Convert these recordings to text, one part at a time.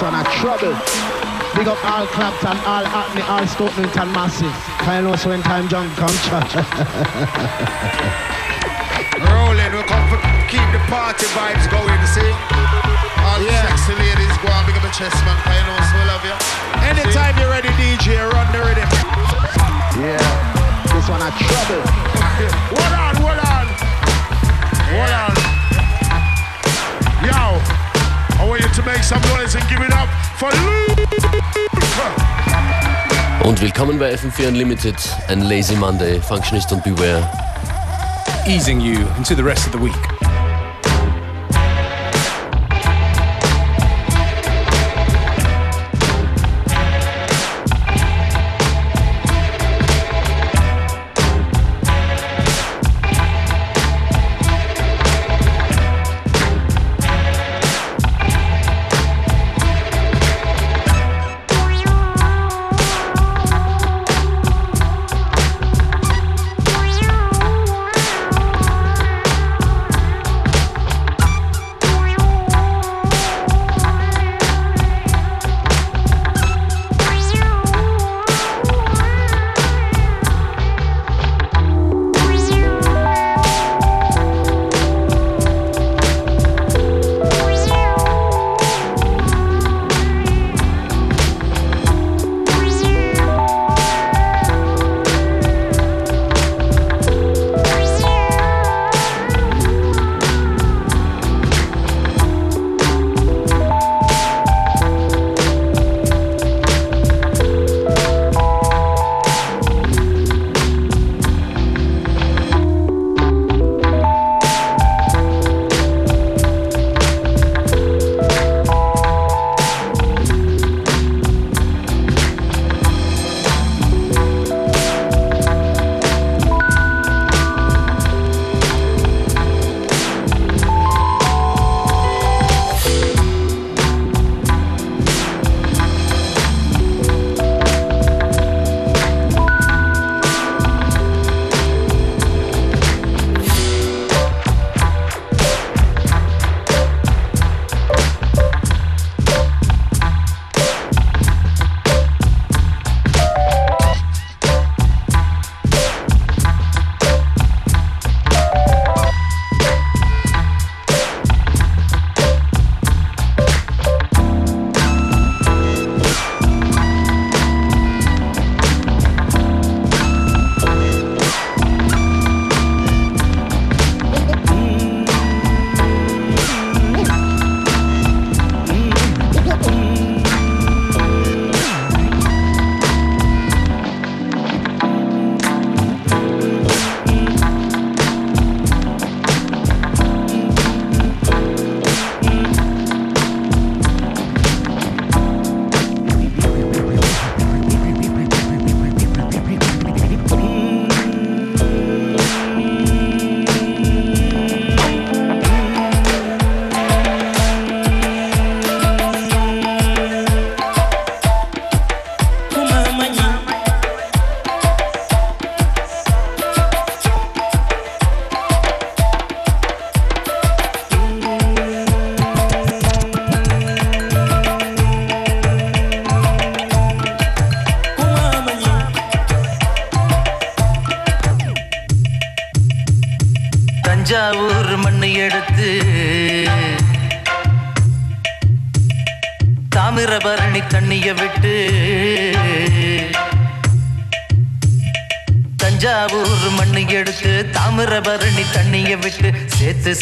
One a trouble. Big up all Clapton, all Hackney, all Stoke Newington Massive. Kind of when time jump come church. Rolling, we come for keep the party vibes going, see? All the Yeah. sexy ladies go on, big up a chest, man, you know so we love you. Anytime you're ready, DJ, run the rhythm. Yeah, this one a trouble. Hold on, hold on. Hold on. Und willkommen bei FM4 Unlimited, ein Lazy Monday, Functionist und Beware. easing you into the rest of the week.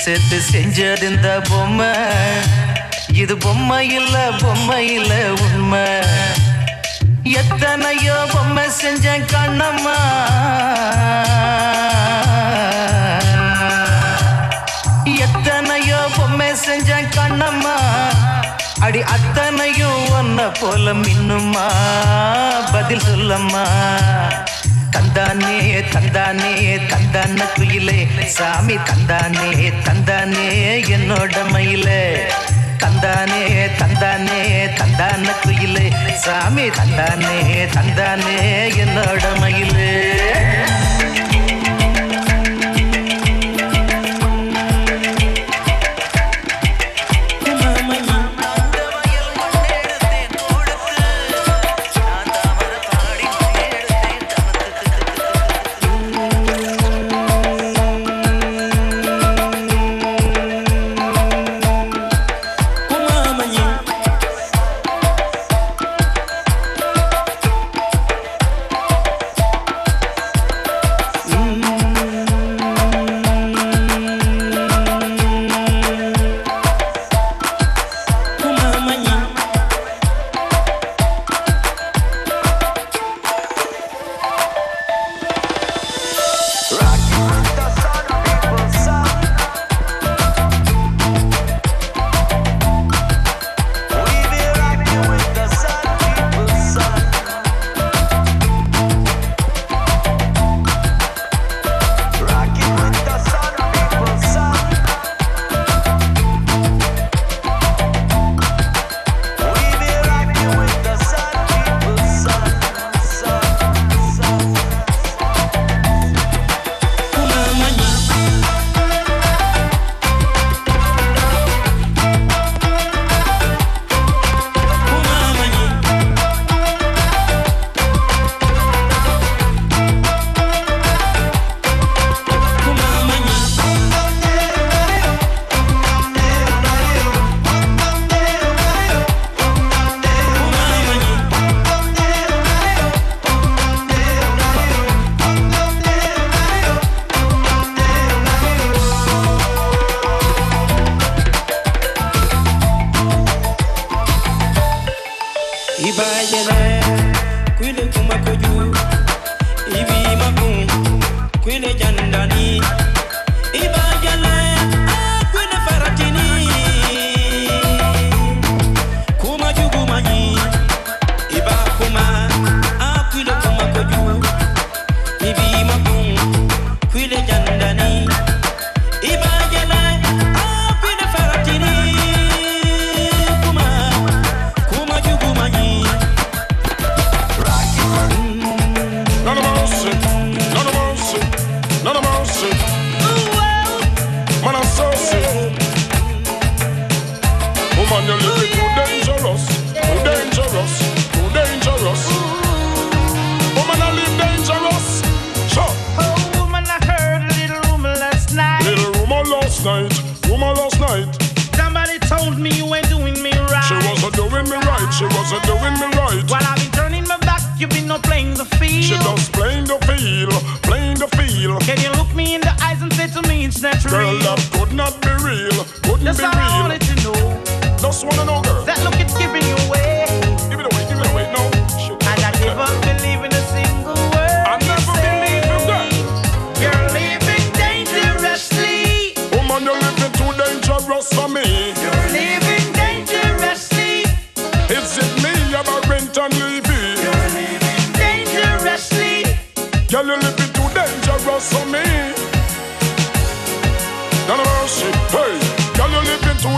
சேர்த்து சேர்த்து செஞ்சது இந்த பொம்மை. இது பொம்மை இல்ல பொம்மை இல்ல உண்மை. எத்தனையோ பொம்மை செஞ்சேன் கண்ணம்மா. எத்தனையோ பொம்மை செஞ்சேன் கண்ணம்மா. அடி அத்தனையும் ஒன்ன போல மின்னுமா பதில் சொல்லம்மா. தந்தானே தந்தானே தந்தான குயிலே. சாமி தந்தானே தந்தானே என்னோட மயிலே. தந்தானே தந்தானே தந்தான குயிலே. சாமி தந்தானே தந்தானே என்னோட மயிலே.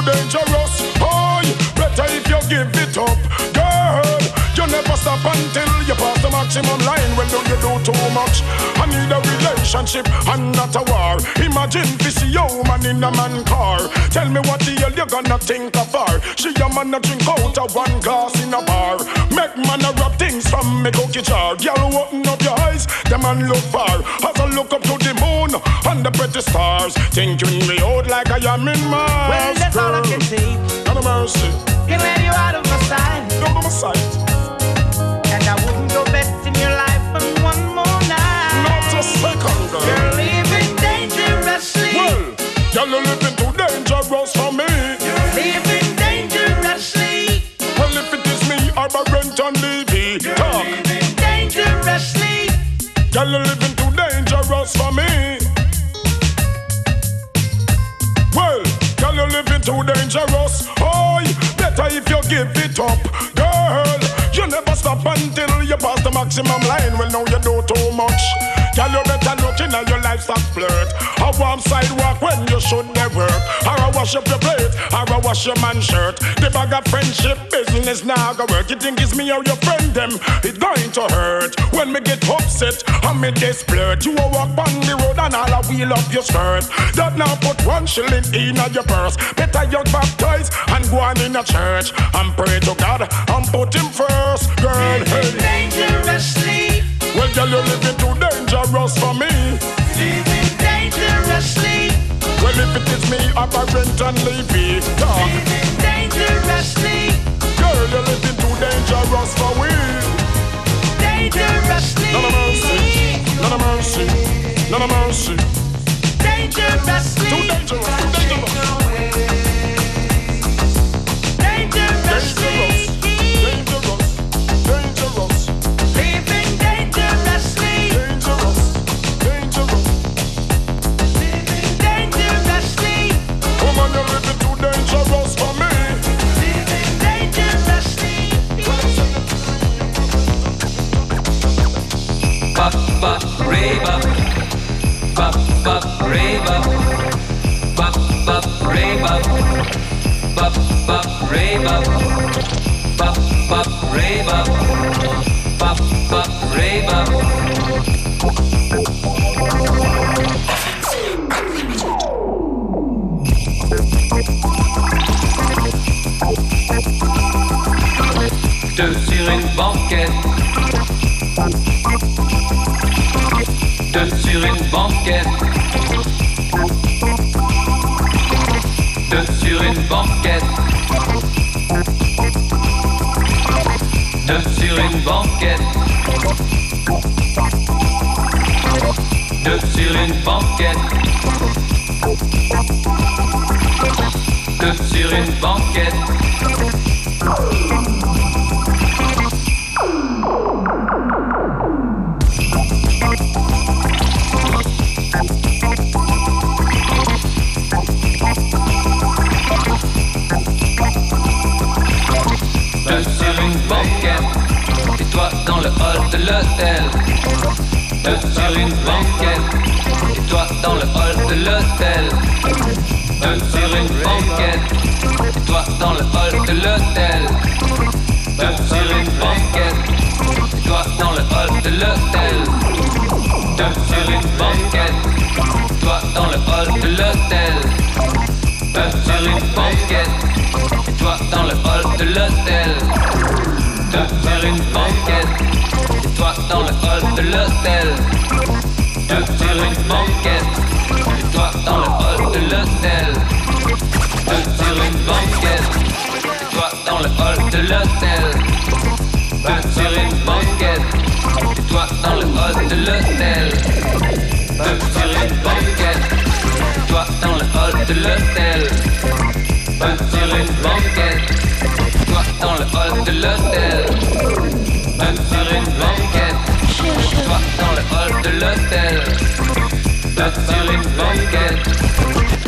Too dangerous. Oh, better if you give it up, girl. You never stop until you pop maximum line. Well, don't you do too much? I need a relationship and not a war. Imagine if this a woman in a man car. Tell me what the hell you gonna think of her? She a man a drink out of one glass in a bar. Make man a rub things from me cookie jar. Girl, open up your eyes, the man look far. Has I look up to the moon and the pretty stars, thinking me out like I am in Mars. Well, that's girl. all I can see. Not a mercy. Get ready out of my sight. Out of my sight. And I come. You're living dangerously. Well, you're living too dangerous for me. You're living dangerously. Well, if it is me, I'm a rent and levy. You're Talk. living dangerously. You're living too dangerous for me. Well, you're living too dangerous. Oh, better if you give it up, girl. You never stop until you pass the maximum line. Well, now you do too much. Tell you better look in and your livestock flirt. A warm sidewalk when you should never work. Or I wash up your plate, or I wash your man shirt. The bag of friendship business now go work. You think it's me or your friend them? It's going to hurt when me get upset. I me this flirt. You a walk on the road and I'll wheel up your skirt. That now put one shilling in at your purse. Better you baptize and go on in a church. And pray to God and put him first. Girl, girl. Living hey. dangerously. Well, girl, you're living too dangerous for me. Living dangerously. Well, if it is me, I'm a rent and leave it. Living dangerously. Girl, you're living too dangerous for me. Dangerously. None of mercy. None of mercy. None of mercy. Dangerously. Too dangerous. Too dangerous. Dangerously. rave up, bop bop rave up, bop bop rave up, bop bop rave up, bop bop rave up, bop bop rave up. Deux sur une banquette De sur une banquette. De sur une banquette. De sur une banquette. De sur une banquette. De sur une banquette. Sur une banquette, et toi dans le hall de l'hôtel. Eux sur une banquette, et toi dans le hall de l'hôtel. Eux sur une banquette, et toi dans le hall de l'hôtel. Eux sur une banquette, et toi dans le hall de l'hôtel. Eux sur une banquette, et toi dans le hall de l'hôtel. Eux sur une banquette dans le hall de l'hôtel. Deux sur une banquette. Et toi dans le hall de l'hôtel. Deux sur une banquette. Et toi dans le hall de l'hôtel. Deux sur une banquette. Et toi dans le hall de l'hôtel. Deux sur une banquette. Et toi dans le hall de l'hôtel. Deux sur une banquette. Et toi dans le hall de l'hôtel. Même sur une banquette, toi dans le hall de l'hôtel. Même sur une banquette.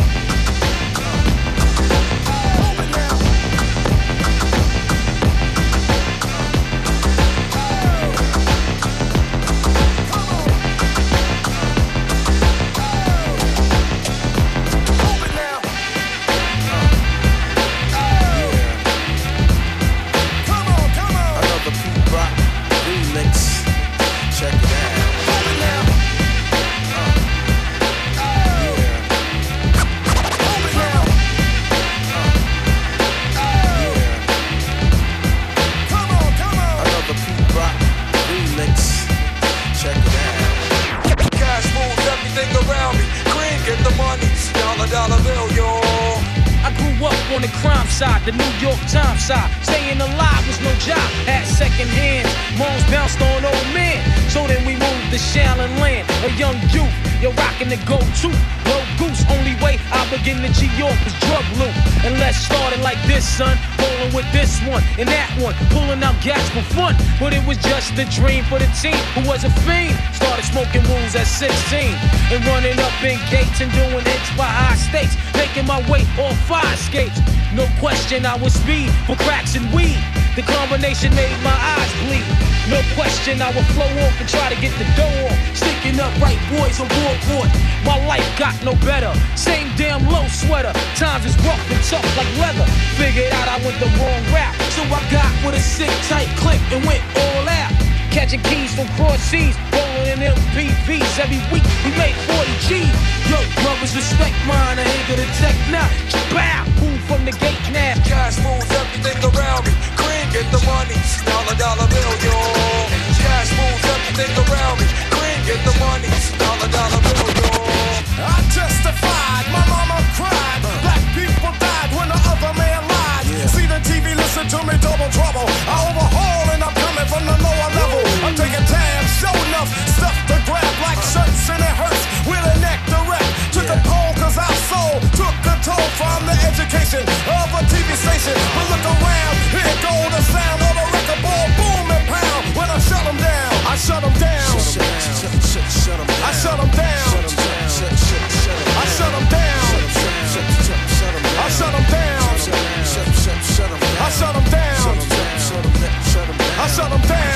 The dream for the team who was a fiend. Started smoking wools at 16 and running up in gates and doing hits by high stakes. Making my way off fire skates. No question, I was speed for cracks and weed. The combination made my eyes bleed. No question, I would flow off and try to get the dough off. Sticking up right boys on board My life got no better. Same damn low sweater. Times is rough and tough like leather. Figured out I went the wrong route. So I got with a sick tight clip and went all. Catching keys from cross seas, rolling in MPVs every week. We make 40 G's. Yo, brothers, respect mine. I ain't gonna tech now. Bow, move from the gate now. Cash moves everything around me. Cream get the money, dollar dollar bill, yo. Cash moves everything around me. Cream get the money, dollar dollar bill, yo. TV. But look around, here go the sound of a record ball, boom and pound. When I shut them down, I shut them down. I shut them down. I shut them down. I shut them down. I shut them down. I shut them down.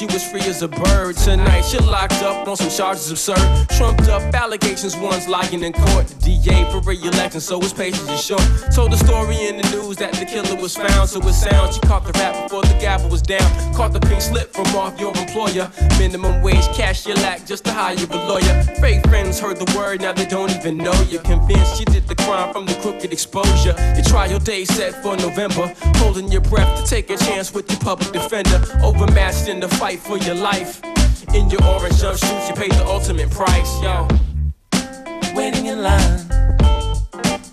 You was free as a bird. Tonight you're locked on some charges absurd. Trumped up allegations, one's lying in court. The DA for re-election, so his patience is short. Told the story in the news that the killer was found, so it sounds she caught the rap before the gavel was down. Caught the pink slip from off your employer. Minimum wage cash you lack just to hire a lawyer. Fake friends heard the word, now they don't even know you. Convinced you did the crime from the crooked exposure. Your trial day set for November. Holding your breath to take a chance with your public defender. Overmatched in the fight for your life. In your orange jumpsuit, you paid the ultimate price, yo. Waiting in line,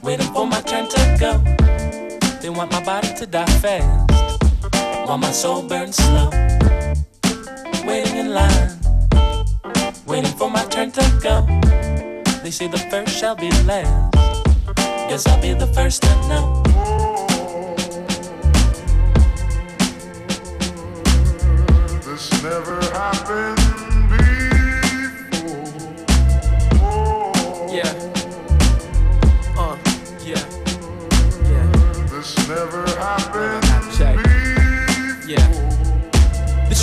waiting for my turn to go. They want my body to die fast, while my soul burns slow. Waiting in line, waiting for my turn to go. They say the first shall be last. Guess I'll be the first to know. This never happened never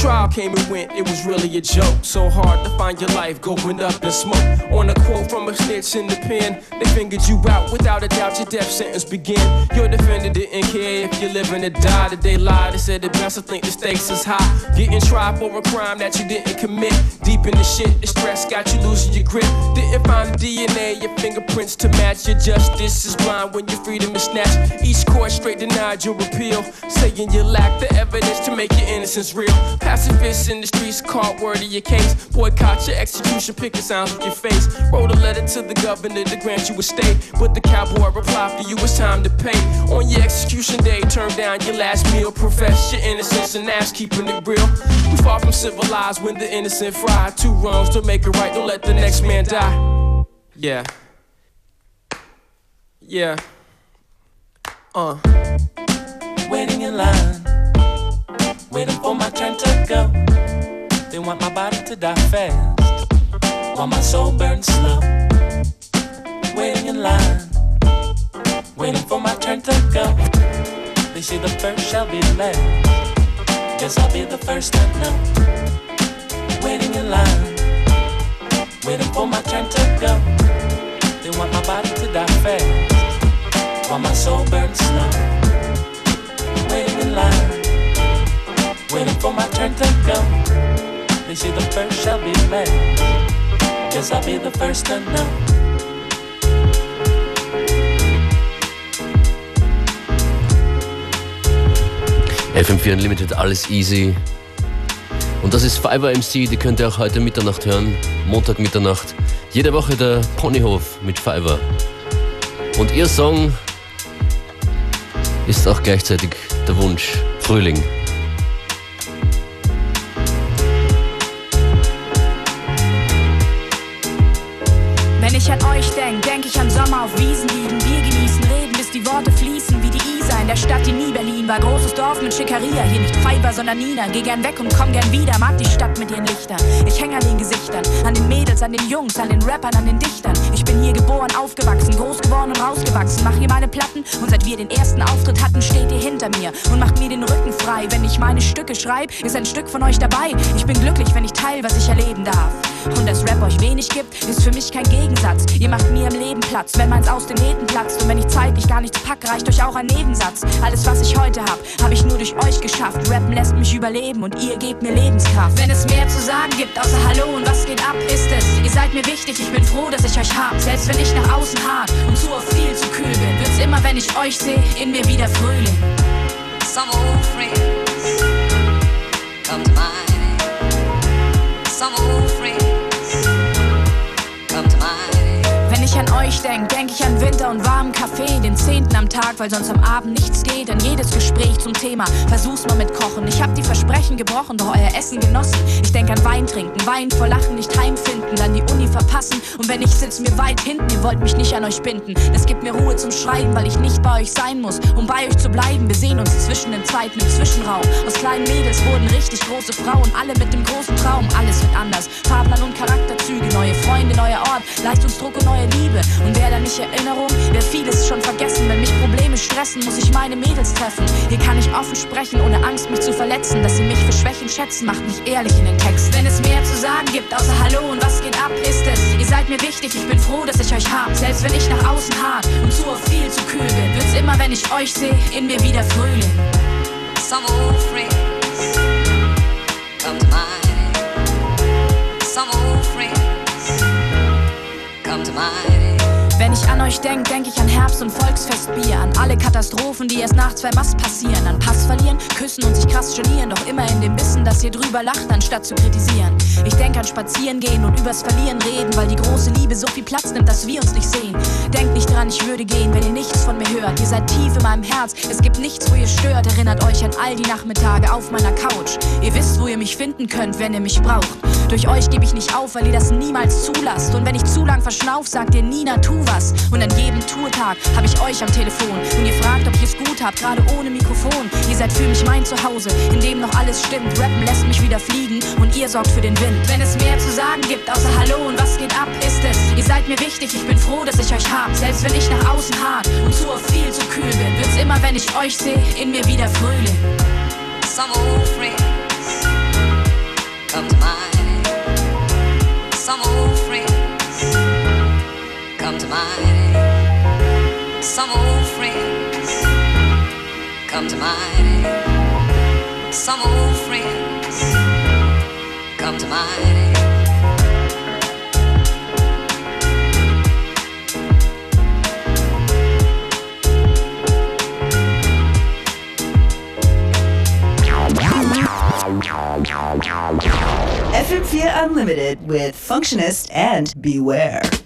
trial came and went, it was really a joke. So hard to find your life going up in smoke. On a quote from a snitch in the pen, they fingered you out. Without a doubt, your death sentence began. Your defender didn't care if you're living or die. Did they lie? They said the best, I think the stakes is high. Getting tried for a crime that you didn't commit. Deep in the shit, the stress got you losing your grip. Didn't find the DNA, your fingerprints to match. Your justice is blind when your freedom is snatched. Each court straight denied your appeal, saying you lack the evidence to make your innocence real. Pacifists in the streets caught word of your case. Boycott your execution, picking sounds with your face. Wrote a letter to the governor to grant you a stay. But the cowboy replied for you, it's time to pay. On your execution day, turn down your last meal. Profess your innocence and ask keeping it real. We far from civilized when the innocent fry. Two wrongs to make it right, don't let the next man die. Yeah. Yeah. Uh. Waiting in line, waiting for my turn to go. They want my body to die fast, while my soul burns slow. Waiting in line, waiting for my turn to go. They say the first shall be last. Guess I'll be the first to know. Waiting in line, waiting for my turn to go. They want my body to die fast, while my soul burns slow. Waiting in line, for my turn to go. They say the first shall be last. Guess I'll be the first to know. FM4 Unlimited, alles easy. Und das ist Fiverr MC, die könnt ihr auch heute Mitternacht hören. Montag Mitternacht. Jede Woche der Ponyhof mit Fiverr. Und ihr Song ist auch gleichzeitig der Wunsch. Frühling. Mit Schickeria, hier nicht Fiverr, sondern Nina. Geh gern weg und komm gern wieder, mag die Stadt mit ihren Lichtern. Ich häng an den Gesichtern, an den Mädels, an den Jungs, an den Rappern, an den Dichtern. Ich bin hier geboren, aufgewachsen, groß geworden und rausgewachsen. Mach hier meine Platten und seit wir den ersten Auftritt hatten, steht ihr hinter mir und macht mir den Rücken frei. Wenn ich meine Stücke schreibe, ist ein Stück von euch dabei. Ich bin glücklich, wenn ich teil, was ich erleben darf. Und dass Rap euch wenig gibt, ist für mich kein Gegensatz. Ihr macht mir im Leben Platz, wenn meins aus den Nähten platzt. Und wenn ich zeitlich gar nichts pack, reicht euch auch ein Nebensatz. Alles, was ich heute hab, hab ich nur durch euch geschafft. Rappen lässt mich überleben und ihr gebt mir Lebenskraft. Wenn es mehr zu sagen gibt, außer Hallo und was geht ab, ist es. Ihr seid mir wichtig, ich bin froh, dass ich euch hab. Selbst wenn ich nach außen hart und zu oft viel zu kühl bin, wird's immer, wenn ich euch sehe, in mir wieder Frühling. Some old friends come to mind. Some old ich an euch denk, denk ich an Winter und warmen Kaffee, den zehnten am Tag, weil sonst am Abend nichts geht. An jedes Gespräch zum Thema, versuch's mal mit Kochen. Ich hab die Versprechen gebrochen, doch euer Essen genossen. Ich denk an Wein trinken, Wein vor Lachen nicht heimfinden, dann die Uni wenn ich sitz mir weit hinten, ihr wollt mich nicht an euch binden. Es gibt mir Ruhe zum Schreiben, weil ich nicht bei euch sein muss, um bei euch zu bleiben. Wir sehen uns zwischen den Zweiten im Zwischenraum. Aus kleinen Mädels wurden richtig große Frauen, alle mit dem großen Traum. Alles wird anders, Fahrplan und Charakterzüge, neue Freunde, Leistungsdruck und neue Liebe. Und wäre da nicht Erinnerung, wäre vieles schon vergessen. Wenn mich Probleme stressen, muss ich meine Mädels treffen. Hier kann ich offen sprechen, ohne Angst, mich zu verletzen. Dass sie mich für Schwächen schätzen, macht mich ehrlich in den Text. Wenn es mehr zu sagen gibt, außer Hallo und was geht ab, ist es. Ihr seid mir wichtig, ich bin froh, dass ich euch hab. Selbst wenn ich nach außen hart und zu oft viel zu kühl bin, wird's immer, wenn ich euch sehe, in mir wieder Frühling. Some old friends come to mind. Some old friends come to mind. Wenn ich an euch denk, denk ich an Herbst und Volksfestbier, an alle Katastrophen, die erst nach zwei Mast passieren, an Pass verlieren, küssen und sich krass genieren, doch immer in dem Wissen, dass ihr drüber lacht, anstatt zu kritisieren. Ich denk an Spazieren gehen und übers Verlieren reden, weil die große Liebe so viel Platz nimmt, dass wir uns nicht sehen. Denkt nicht dran, ich würde gehen, wenn ihr nichts von mir hört. Ihr seid tief in meinem Herz, es gibt nichts, wo ihr stört. Erinnert euch an all die Nachmittage auf meiner Couch. Ihr wisst, wo ihr mich finden könnt, wenn ihr mich braucht. Durch euch gebe ich nicht auf, weil ihr das niemals zulasst. Und wenn ich zu lang verschnauf, sagt ihr Nina, tu was. Und an jedem Tourtag habe ich euch am Telefon. Und ihr fragt, ob ich es gut hab, gerade ohne Mikrofon. Ihr seid für mich mein Zuhause, in dem noch alles stimmt. Rappen lässt mich wieder fliegen und ihr sorgt für den Wind. Wenn es mehr zu sagen gibt, außer Hallo und was geht ab, ist es. Ihr seid mir wichtig, ich bin froh, dass ich euch hab. Selbst wenn ich nach außen hart und zu oft viel zu kühl bin, wird's immer, wenn ich euch sehe, in mir wieder Frühling. Some old friends come to mind. Some old friends come to mind. Some old friends come to mind. FM4 Unlimited with Functionist and Beware.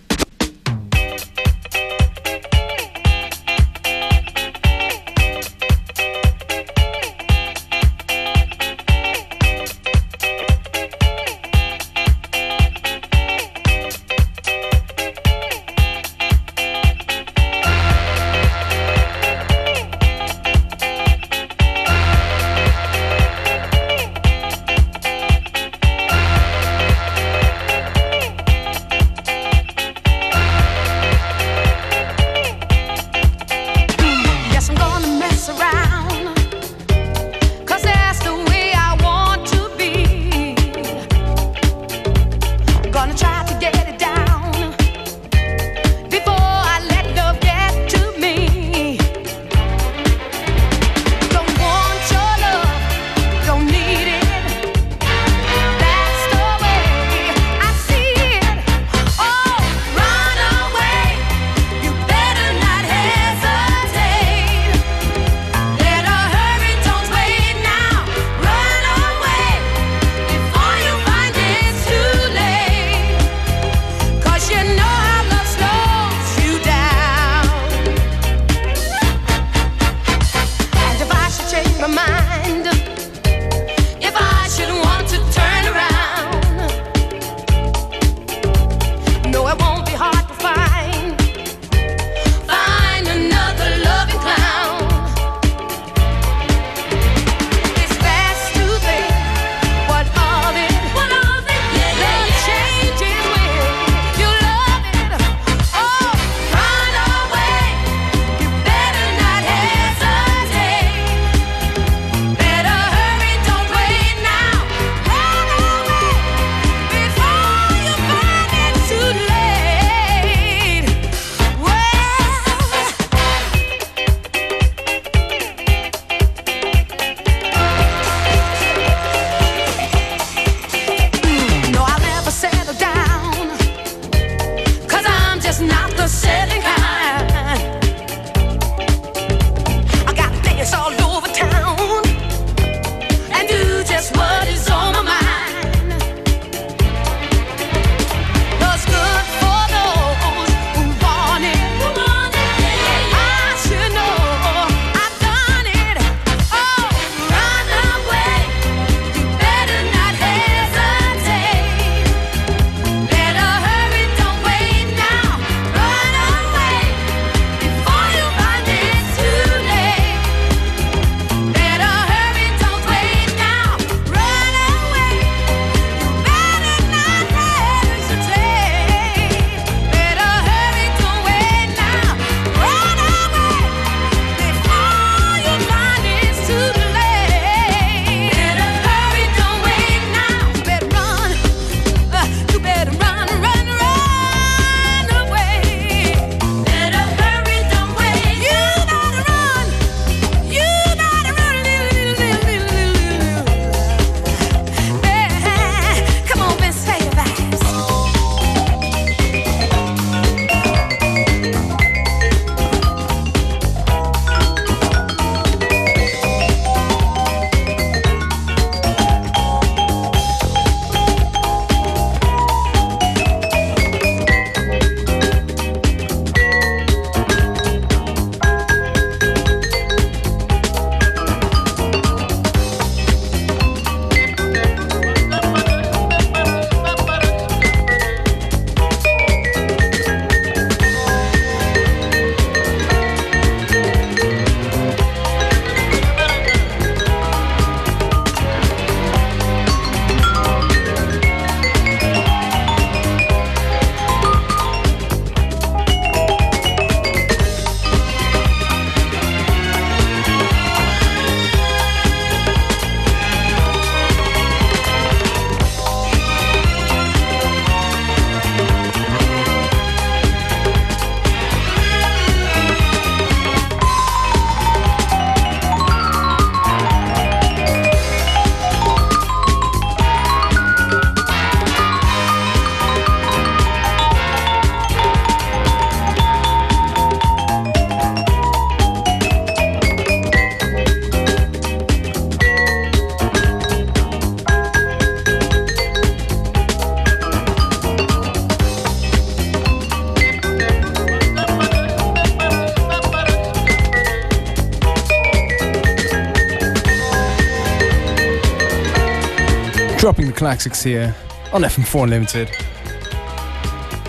Classics here on FM4 Unlimited.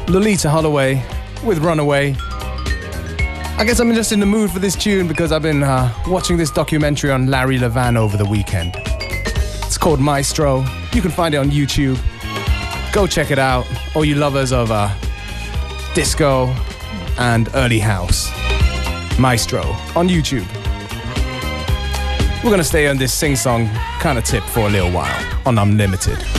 Loleatta Holloway with Runaway. I guess I'm just in the mood for this tune because I've been uh, watching this documentary on Larry Levan over the weekend. It's called Maestro. You can find it on YouTube. Go check it out. All you lovers of uh, disco and early house. Maestro on YouTube. We're gonna stay on this sing song kind of tip for a little while on Unlimited.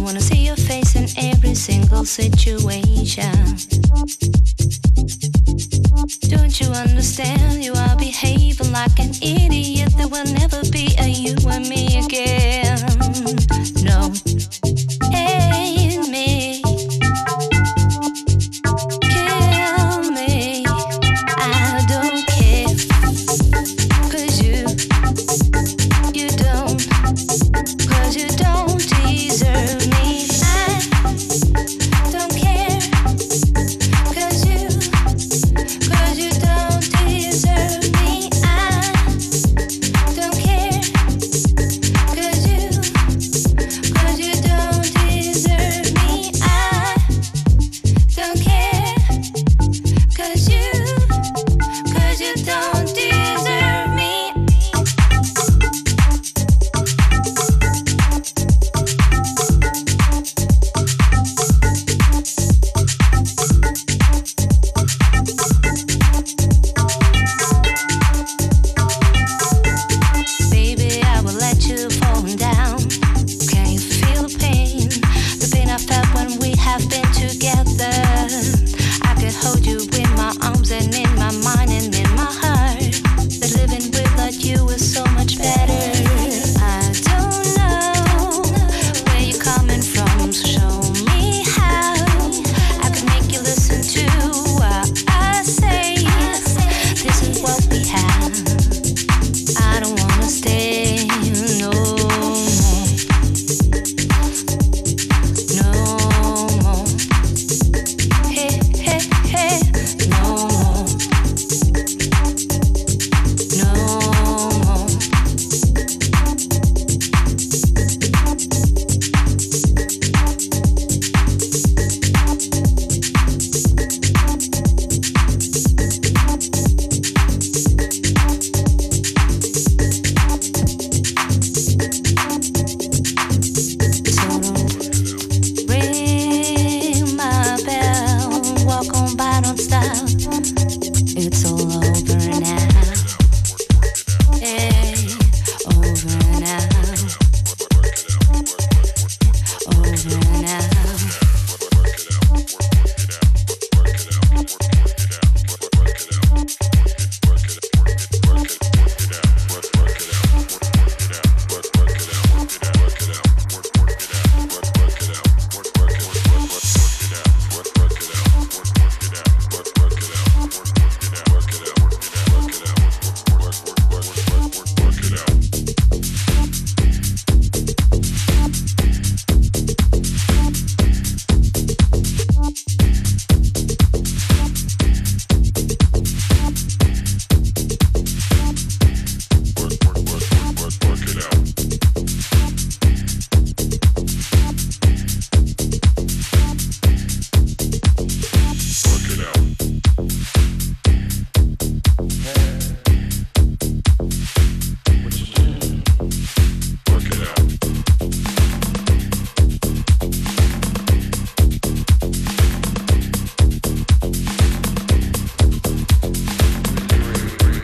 I wanna see your face in every single situation. Don't you understand? You are behaving like an idiot. There will never be a you and me again. No.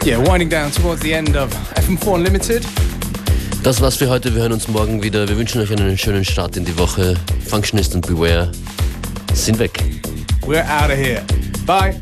Yeah, winding down towards the end of FM4 Unlimited. Das war's für heute. Wir hören uns morgen wieder. Wir wünschen euch einen schönen Start in die Woche. Functionist und Beware sind weg. We're out of here. Bye.